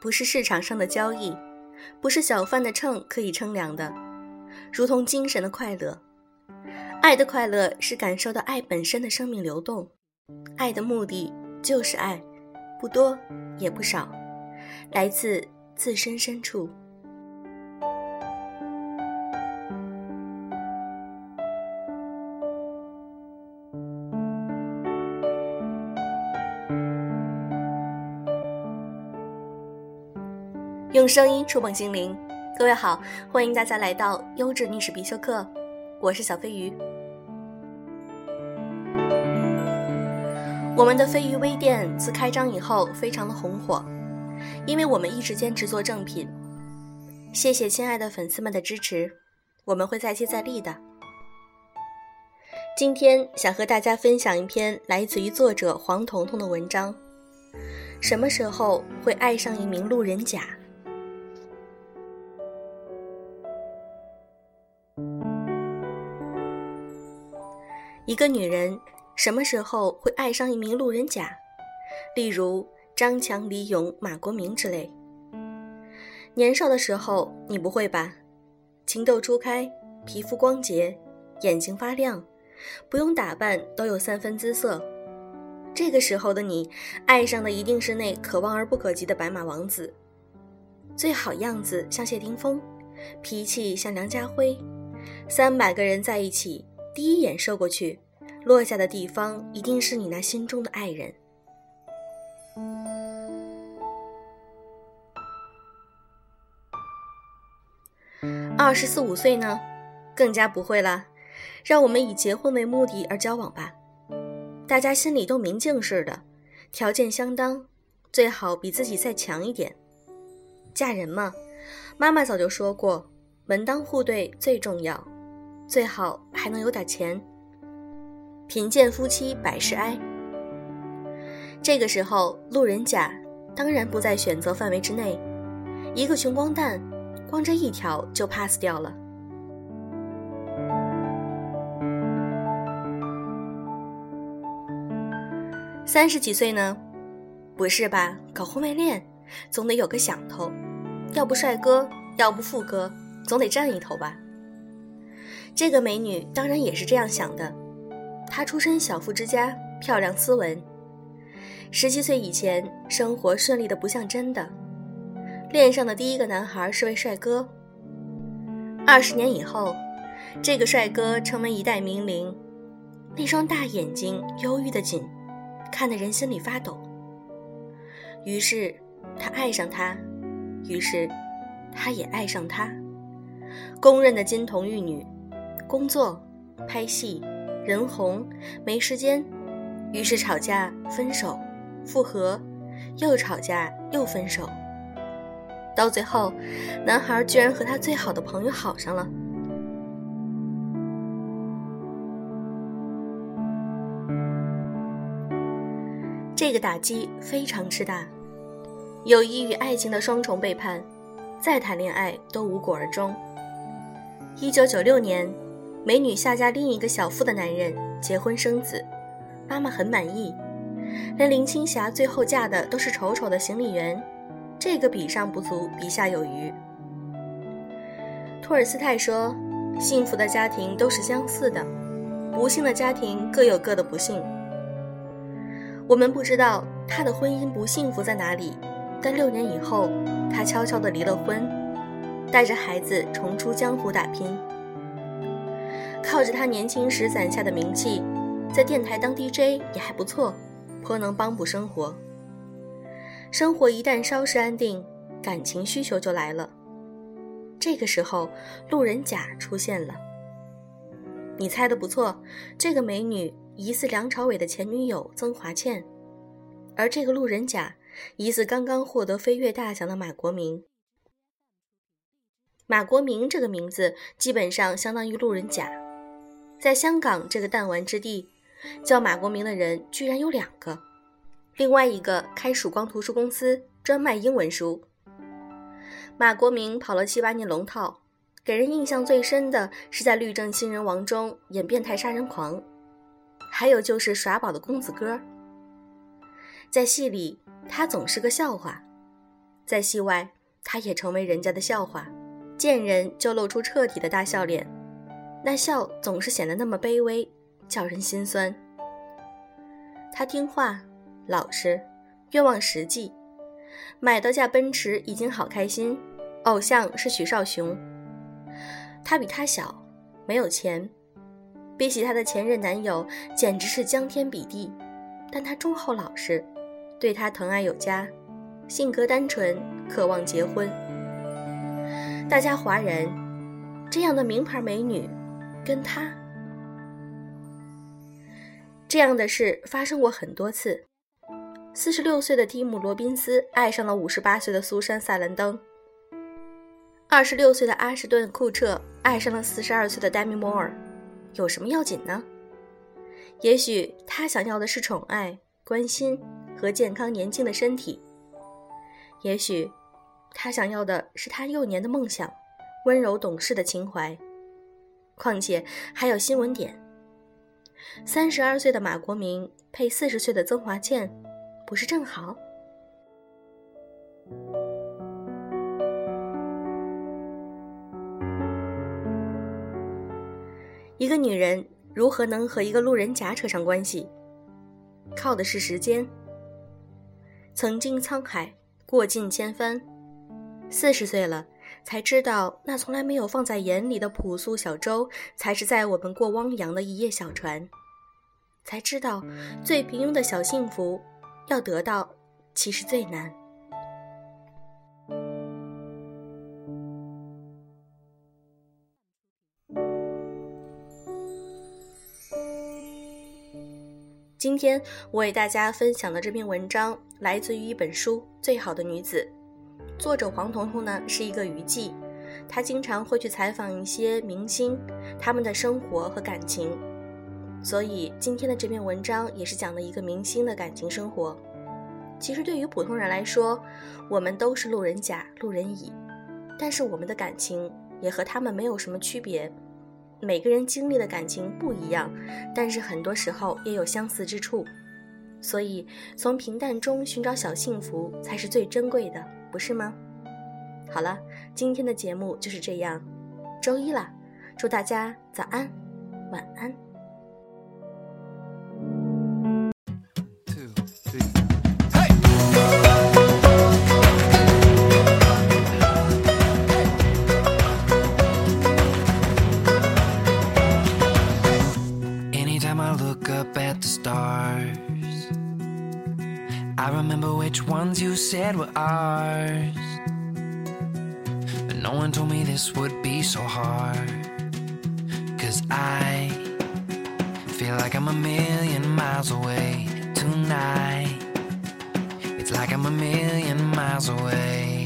不是市场上的交易，不是小贩的秤可以称量的，如同精神的快乐。爱的快乐是感受到爱本身的生命流动，爱的目的就是爱，不多也不少，来自自身深处。用声音触碰心灵，各位好，欢迎大家来到优质历史必修课，我是小飞鱼。我们的飞鱼微店自开张以后非常的红火，因为我们一直坚持做正品。谢谢亲爱的粉丝们的支持，我们会再接再厉的。今天想和大家分享一篇来自于作者黄彤彤的文章：什么时候会爱上一名路人甲？一个女人什么时候会爱上一名路人甲？例如张强、李勇、马国明之类。年少的时候，你不会吧？情窦初开，皮肤光洁，眼睛发亮，不用打扮都有三分姿色。这个时候的你，爱上的一定是那可望而不可及的白马王子。最好样子像谢霆锋，脾气像梁家辉，三百个人在一起。第一眼射过去，落下的地方一定是你那心中的爱人。二十四五岁呢，更加不会了。让我们以结婚为目的而交往吧，大家心里都明镜似的，条件相当，最好比自己再强一点。嫁人嘛，妈妈早就说过，门当户对最重要。最好还能有点钱。贫贱夫妻百事哀。这个时候，路人甲当然不在选择范围之内。一个穷光蛋，光这一条就 pass 掉了。三十几岁呢？不是吧？搞婚外恋，总得有个想头。要不帅哥，要不富哥，总得占一头吧。这个美女当然也是这样想的。她出身小富之家，漂亮斯文。十七岁以前，生活顺利的不像真的。恋上的第一个男孩是位帅哥。二十年以后，这个帅哥成为一代名伶，那双大眼睛忧郁的紧，看得人心里发抖。于是，他爱上他，于是，他也爱上他。公认的金童玉女。工作、拍戏、人红，没时间，于是吵架、分手、复合，又吵架又分手，到最后，男孩居然和他最好的朋友好上了。这个打击非常之大，友谊与爱情的双重背叛，再谈恋爱都无果而终。一九九六年。美女下嫁另一个小富的男人，结婚生子，妈妈很满意。连林青霞最后嫁的都是丑丑的行李员，这个比上不足，比下有余。托尔斯泰说：“幸福的家庭都是相似的，不幸的家庭各有各的不幸。”我们不知道他的婚姻不幸福在哪里，但六年以后，他悄悄地离了婚，带着孩子重出江湖打拼。靠着他年轻时攒下的名气，在电台当 DJ 也还不错，颇能帮补生活。生活一旦稍事安定，感情需求就来了。这个时候，路人甲出现了。你猜的不错，这个美女疑似梁朝伟的前女友曾华倩，而这个路人甲疑似刚刚获得飞跃大奖的马国明。马国明这个名字基本上相当于路人甲。在香港这个弹丸之地，叫马国明的人居然有两个，另外一个开曙光图书公司，专卖英文书。马国明跑了七八年龙套，给人印象最深的是在《律政新人王》中演变态杀人狂，还有就是耍宝的公子哥。在戏里，他总是个笑话，在戏外，他也成为人家的笑话，见人就露出彻底的大笑脸，那笑总是显得那么卑微，叫人心酸。他听话，老实，愿望实际，买到架奔驰已经好开心。偶像是许绍雄，他比他小，没有钱，比起他的前任男友简直是将天比地，但他忠厚老实，对他疼爱有加，性格单纯，渴望结婚。大家哗然，这样的名牌美女，跟他。这样的事发生过很多次。四十六岁的蒂姆·罗宾斯爱上了五十八岁的苏珊·萨兰登。二十六岁的阿什顿·库彻爱上了四十二岁的黛米·摩尔，有什么要紧呢？也许他想要的是宠爱、关心和健康年轻的身体。也许他想要的是他幼年的梦想，温柔懂事的情怀。况且还有新闻点。三十二岁的马国明配四十岁的曾华倩，不是正好？一个女人如何能和一个路人甲扯上关系？靠的是时间。曾经沧海，过尽千帆，四十岁了。才知道，那从来没有放在眼里的朴素小舟，才是在我们过汪洋的一叶小船。才知道，最平庸的小幸福，要得到，其实最难。今天我为大家分享的这篇文章，来自于一本书《最好的女子》。作者黄彤彤呢是一个娱记，他经常会去采访一些明星，他们的生活和感情，所以今天的这篇文章也是讲了一个明星的感情生活。其实对于普通人来说，我们都是路人甲、路人乙，但是我们的感情也和他们没有什么区别。每个人经历的感情不一样，但是很多时候也有相似之处，所以从平淡中寻找小幸福才是最珍贵的。不是吗？好了，今天的节目就是这样。周一了，祝大家早安，晚安。Me this would be so hard. Cause I feel like I'm a million miles away tonight. It's like I'm a million miles away.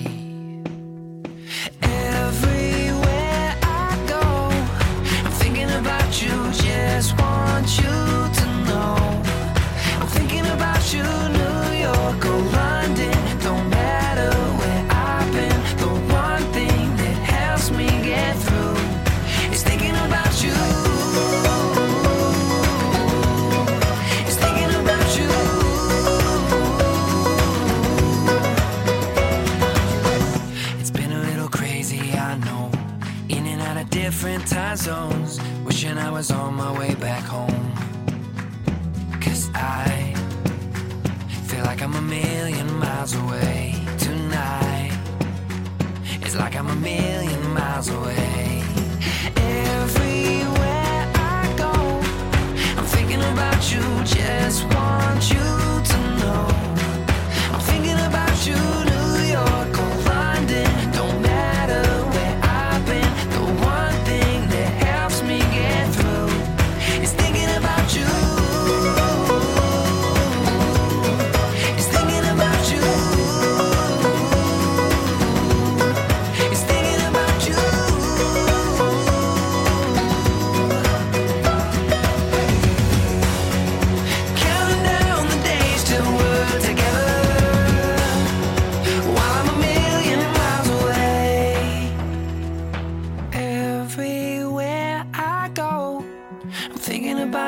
Different time zones. Wishing I was on my way back home. Cause I feel like I'm a million miles away tonight. It's like I'm a million miles away. Everywhere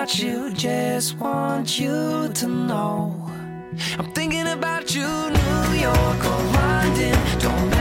about you, just want you to know. I'm thinking about you, New York or London. Don't